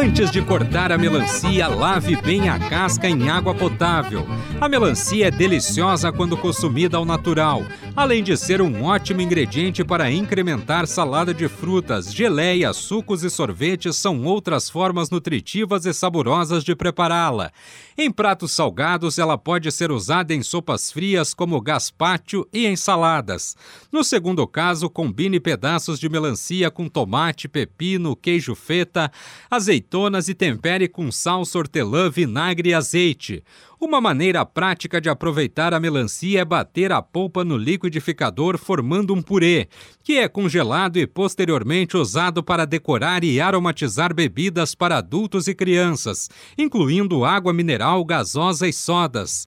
Antes de cortar a melancia, lave bem a casca em água potável. A melancia é deliciosa quando consumida ao natural, além de ser um ótimo ingrediente para incrementar salada de frutas, geleia, sucos e sorvetes são outras formas nutritivas e saborosas de prepará-la. Em pratos salgados, ela pode ser usada em sopas frias como gazpacho e ensaladas. No segundo caso, combine pedaços de melancia com tomate, pepino, queijo feta, azeitonas e tempere com sal, hortelã, vinagre e azeite. Uma maneira prática de aproveitar a melancia é bater a polpa no liquidificador formando um purê, que é congelado e posteriormente usado para decorar e aromatizar bebidas para adultos e crianças, incluindo água mineral, gasosa e sodas.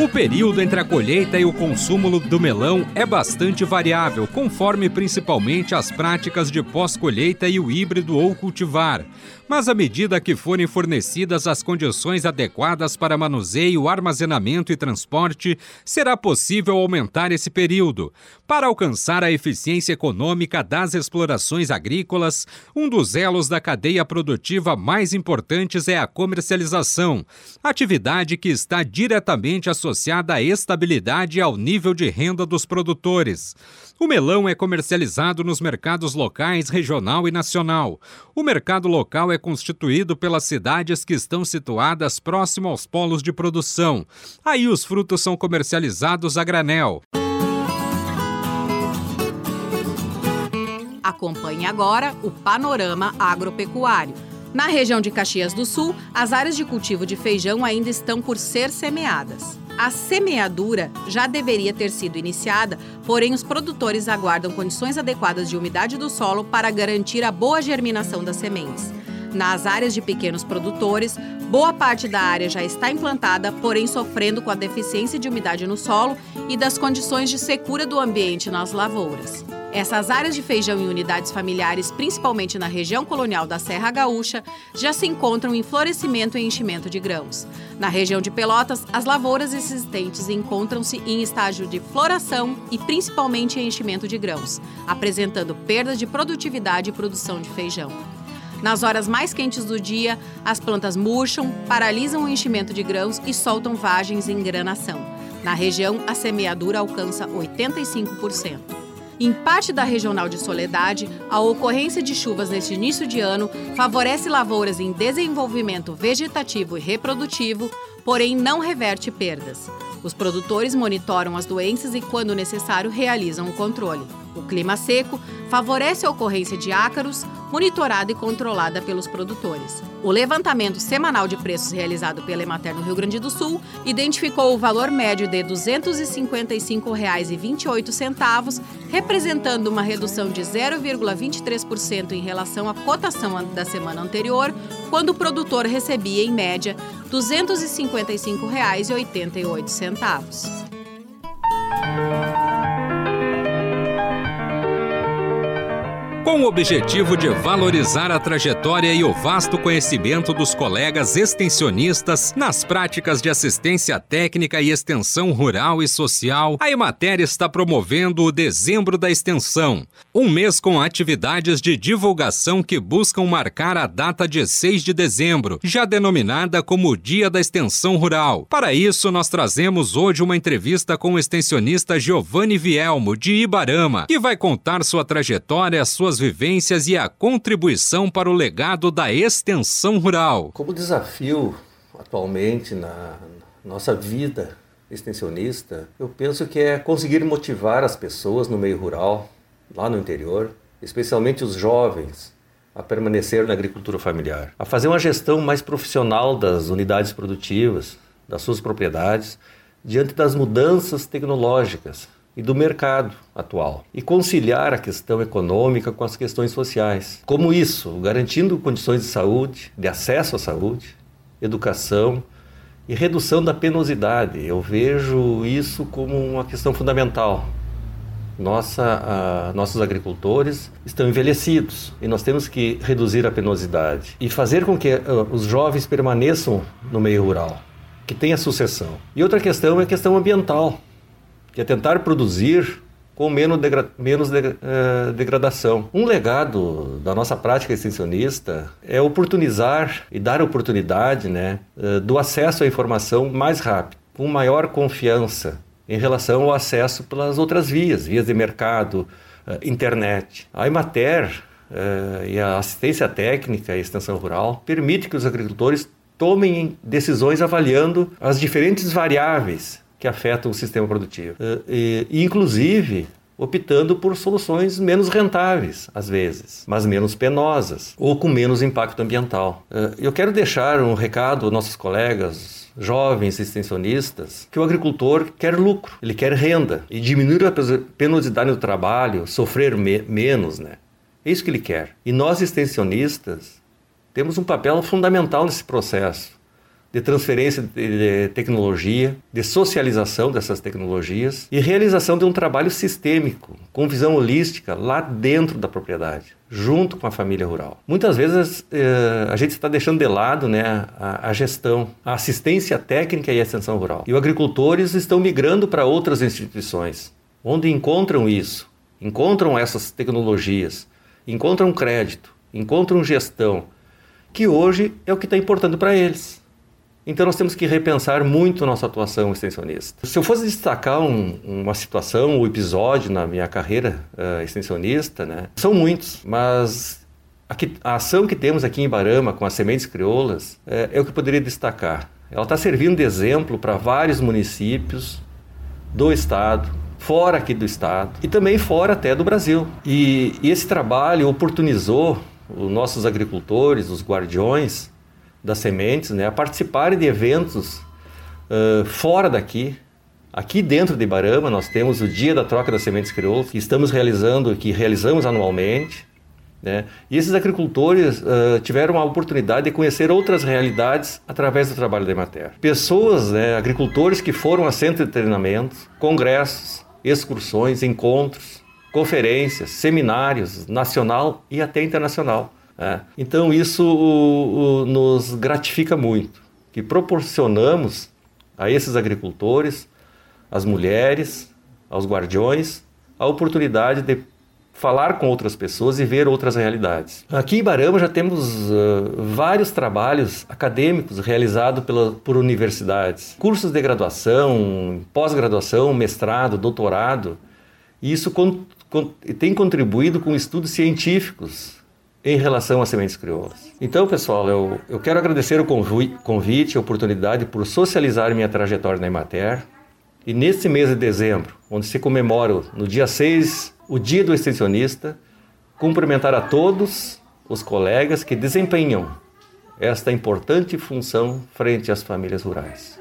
O período entre a colheita e o consumo do melão é bastante variável, conforme principalmente as práticas de pós-colheita e o híbrido ou cultivar mas à medida que forem fornecidas as condições adequadas para manuseio, armazenamento e transporte, será possível aumentar esse período. Para alcançar a eficiência econômica das explorações agrícolas, um dos elos da cadeia produtiva mais importantes é a comercialização, atividade que está diretamente associada à estabilidade e ao nível de renda dos produtores. O melão é comercializado nos mercados locais, regional e nacional. O mercado local é constituído pelas cidades que estão situadas próximo aos polos de produção. Aí os frutos são comercializados a granel. Acompanhe agora o panorama agropecuário. Na região de Caxias do Sul, as áreas de cultivo de feijão ainda estão por ser semeadas. A semeadura já deveria ter sido iniciada, porém os produtores aguardam condições adequadas de umidade do solo para garantir a boa germinação das sementes. Nas áreas de pequenos produtores, boa parte da área já está implantada, porém sofrendo com a deficiência de umidade no solo e das condições de secura do ambiente nas lavouras. Essas áreas de feijão em unidades familiares, principalmente na região colonial da Serra Gaúcha, já se encontram em florescimento e enchimento de grãos. Na região de Pelotas, as lavouras existentes encontram-se em estágio de floração e principalmente enchimento de grãos, apresentando perdas de produtividade e produção de feijão. Nas horas mais quentes do dia, as plantas murcham, paralisam o enchimento de grãos e soltam vagens em granação. Na região, a semeadura alcança 85%. Em parte da regional de Soledade, a ocorrência de chuvas neste início de ano favorece lavouras em desenvolvimento vegetativo e reprodutivo, porém não reverte perdas. Os produtores monitoram as doenças e, quando necessário, realizam o controle. O clima seco favorece a ocorrência de ácaros, monitorada e controlada pelos produtores. O levantamento semanal de preços realizado pela Emater no Rio Grande do Sul identificou o valor médio de R$ 255,28, representando uma redução de 0,23% em relação à cotação da semana anterior, quando o produtor recebia, em média, R$ 255,88. Com o objetivo de valorizar a trajetória e o vasto conhecimento dos colegas extensionistas nas práticas de assistência técnica e extensão rural e social, a Emater está promovendo o Dezembro da Extensão, um mês com atividades de divulgação que buscam marcar a data de 6 de dezembro, já denominada como Dia da Extensão Rural. Para isso, nós trazemos hoje uma entrevista com o extensionista Giovanni Vielmo, de Ibarama, que vai contar sua trajetória, suas vivências e a contribuição para o legado da extensão rural. Como desafio atualmente na nossa vida extensionista, eu penso que é conseguir motivar as pessoas no meio rural, lá no interior, especialmente os jovens, a permanecer na agricultura familiar, a fazer uma gestão mais profissional das unidades produtivas, das suas propriedades, diante das mudanças tecnológicas e do mercado atual e conciliar a questão econômica com as questões sociais. Como isso? Garantindo condições de saúde, de acesso à saúde, educação e redução da penosidade. Eu vejo isso como uma questão fundamental. Nossa, nossos agricultores estão envelhecidos e nós temos que reduzir a penosidade e fazer com que uh, os jovens permaneçam no meio rural, que tenha sucessão. E outra questão é a questão ambiental, que é tentar produzir com menos, degra menos uh, degradação. Um legado da nossa prática extensionista é oportunizar e dar oportunidade né, uh, do acesso à informação mais rápido, com maior confiança em relação ao acesso pelas outras vias, vias de mercado, uh, internet. A Imater e a assistência técnica e extensão rural permite que os agricultores tomem decisões avaliando as diferentes variáveis que afetam o sistema produtivo. Eh, e, inclusive, optando por soluções menos rentáveis, às vezes, mas menos penosas ou com menos impacto ambiental. Eh, eu quero deixar um recado aos nossos colegas jovens extensionistas que o agricultor quer lucro, ele quer renda e diminuir a penosidade do trabalho, sofrer me menos, né? É isso que ele quer. E nós extensionistas temos um papel fundamental nesse processo de transferência de tecnologia, de socialização dessas tecnologias e realização de um trabalho sistêmico, com visão holística lá dentro da propriedade, junto com a família rural. Muitas vezes eh, a gente está deixando de lado né, a, a, gestão, a assistência técnica e a extensão rural. E os agricultores estão migrando para outras instituições, onde encontram isso, encontram essas tecnologias, encontram crédito, encontram gestão, que hoje é o que está importando para eles. Então nós temos que repensar muito nossa atuação extensionista. Se eu fosse destacar um, uma situação, um episódio na minha carreira uh, extensionista, né, são muitos, mas a, a, ação que temos aqui em Barama com as sementes crioulas é, é o que eu poderia destacar. Ela está servindo de exemplo para vários municípios do estado, fora aqui do estado e também fora até do Brasil. E, e esse trabalho oportunizou os nossos agricultores, os guardiões, das sementes, né, a participarem de eventos uh, fora daqui. Aqui dentro de Ibarama nós temos o Dia da Troca das Sementes Crioulas, que estamos realizando, que realizamos anualmente. Né? E esses agricultores uh, tiveram a oportunidade de conhecer outras realidades através do trabalho da Emater. Pessoas, né, agricultores que foram a centro de treinamentos, congressos, excursões, encontros, conferências, seminários, nacional e até internacional. É. Então isso o, o, nos gratifica muito, que proporcionamos a esses agricultores, às mulheres, aos guardiões, a oportunidade de falar com outras pessoas e ver outras realidades. Aqui em Barama já temos uh, vários trabalhos acadêmicos realizados pela, por universidades, cursos de graduação, pós-graduação, mestrado, doutorado, e isso con, con, tem contribuído com estudos científicos em relação às sementes crioulas. Então, pessoal, eu, eu quero agradecer o convite, a oportunidade por socializar minha trajetória na Emater. E neste mês de dezembro, onde se comemora no dia 6 o Dia do Extensionista, cumprimentar a todos os colegas que desempenham esta importante função frente às famílias rurais.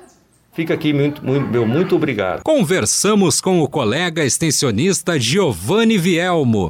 Fica aqui muito, muito, meu muito obrigado. Conversamos com o colega extensionista Giovanni Vielmo.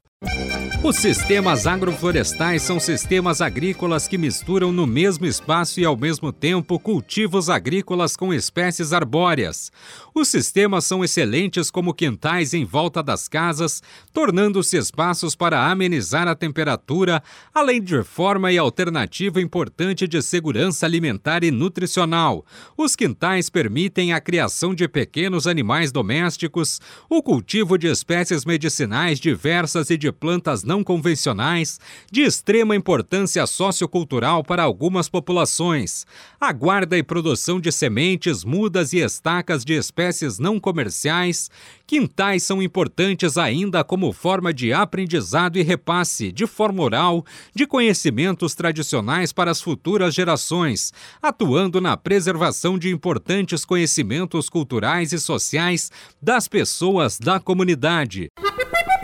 Os sistemas agroflorestais são sistemas agrícolas que misturam no mesmo espaço e ao mesmo tempo cultivos agrícolas com espécies arbóreas. Os sistemas são excelentes como quintais em volta das casas, tornando-se espaços para amenizar a temperatura, além de forma e alternativa importante de segurança alimentar e nutricional. Os quintais permitem a criação de pequenos animais domésticos, o cultivo de espécies medicinais diversas e de plantas não convencionais de extrema importância sociocultural para algumas populações, a guarda e produção de sementes, mudas e estacas de espécies não comerciais, quintais são importantes ainda como forma de aprendizado e repasse, de forma oral, de conhecimentos tradicionais para as futuras gerações, atuando na preservação de importantes conhecimentos culturais e sociais das pessoas da comunidade.